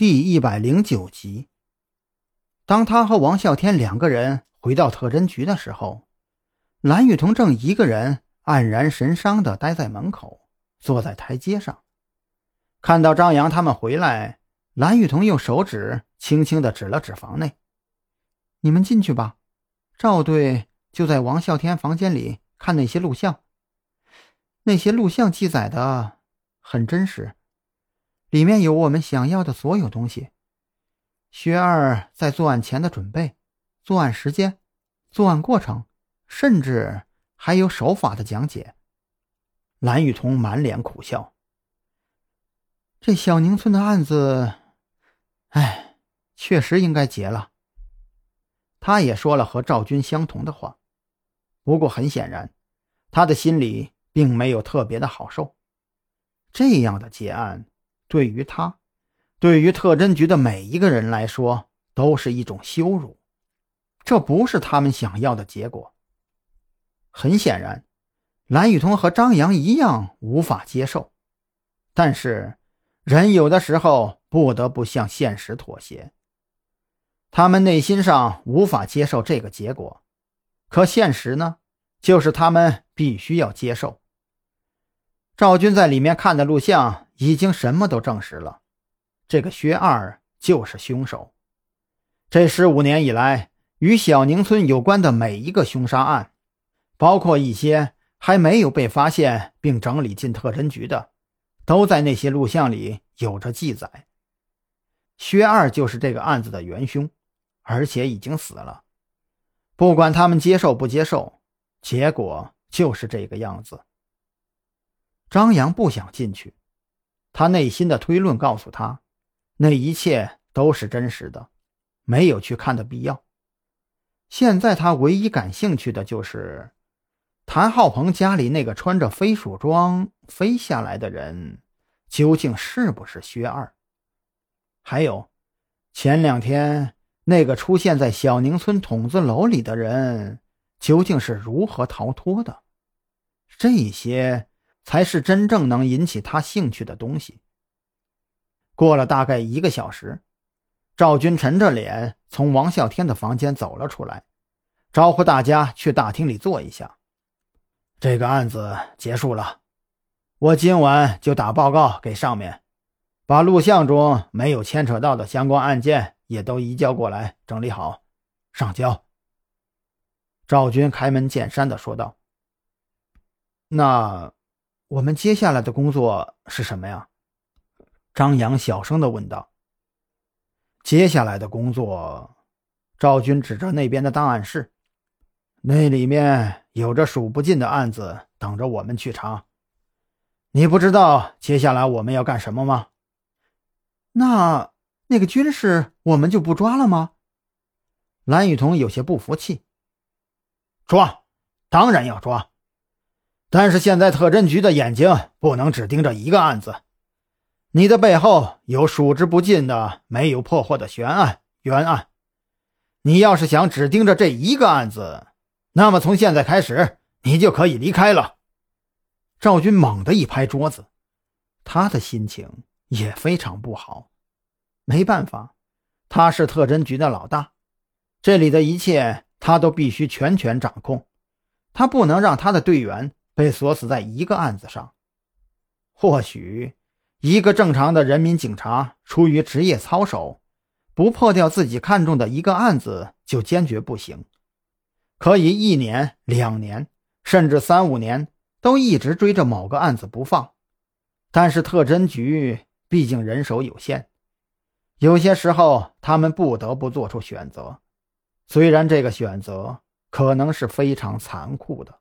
第一百零九集，当他和王啸天两个人回到特侦局的时候，蓝雨桐正一个人黯然神伤的待在门口，坐在台阶上。看到张扬他们回来，蓝雨桐用手指轻轻的指了指房内：“你们进去吧，赵队就在王啸天房间里看那些录像。那些录像记载的很真实。”里面有我们想要的所有东西。薛二在作案前的准备、作案时间、作案过程，甚至还有手法的讲解。蓝雨桐满脸苦笑。这小宁村的案子，哎，确实应该结了。他也说了和赵军相同的话，不过很显然，他的心里并没有特别的好受。这样的结案。对于他，对于特侦局的每一个人来说，都是一种羞辱。这不是他们想要的结果。很显然，蓝雨桐和张扬一样无法接受。但是，人有的时候不得不向现实妥协。他们内心上无法接受这个结果，可现实呢，就是他们必须要接受。赵军在里面看的录像。已经什么都证实了，这个薛二就是凶手。这十五年以来，与小宁村有关的每一个凶杀案，包括一些还没有被发现并整理进特侦局的，都在那些录像里有着记载。薛二就是这个案子的元凶，而且已经死了。不管他们接受不接受，结果就是这个样子。张扬不想进去。他内心的推论告诉他，那一切都是真实的，没有去看的必要。现在他唯一感兴趣的就是谭浩鹏家里那个穿着飞鼠装飞下来的人，究竟是不是薛二？还有，前两天那个出现在小宁村筒子楼里的人，究竟是如何逃脱的？这些。才是真正能引起他兴趣的东西。过了大概一个小时，赵军沉着脸从王啸天的房间走了出来，招呼大家去大厅里坐一下。这个案子结束了，我今晚就打报告给上面，把录像中没有牵扯到的相关案件也都移交过来整理好，上交。赵军开门见山的说道：“那。”我们接下来的工作是什么呀？张扬小声的问道。接下来的工作，赵军指着那边的档案室，那里面有着数不尽的案子等着我们去查。你不知道接下来我们要干什么吗？那那个军士我们就不抓了吗？蓝雨桐有些不服气。抓，当然要抓。但是现在特侦局的眼睛不能只盯着一个案子，你的背后有数之不尽的没有破获的悬案、冤案。你要是想只盯着这一个案子，那么从现在开始你就可以离开了。赵军猛地一拍桌子，他的心情也非常不好。没办法，他是特侦局的老大，这里的一切他都必须全权掌控，他不能让他的队员。被锁死在一个案子上，或许一个正常的人民警察出于职业操守，不破掉自己看中的一个案子就坚决不行。可以一年、两年，甚至三五年都一直追着某个案子不放。但是特侦局毕竟人手有限，有些时候他们不得不做出选择，虽然这个选择可能是非常残酷的。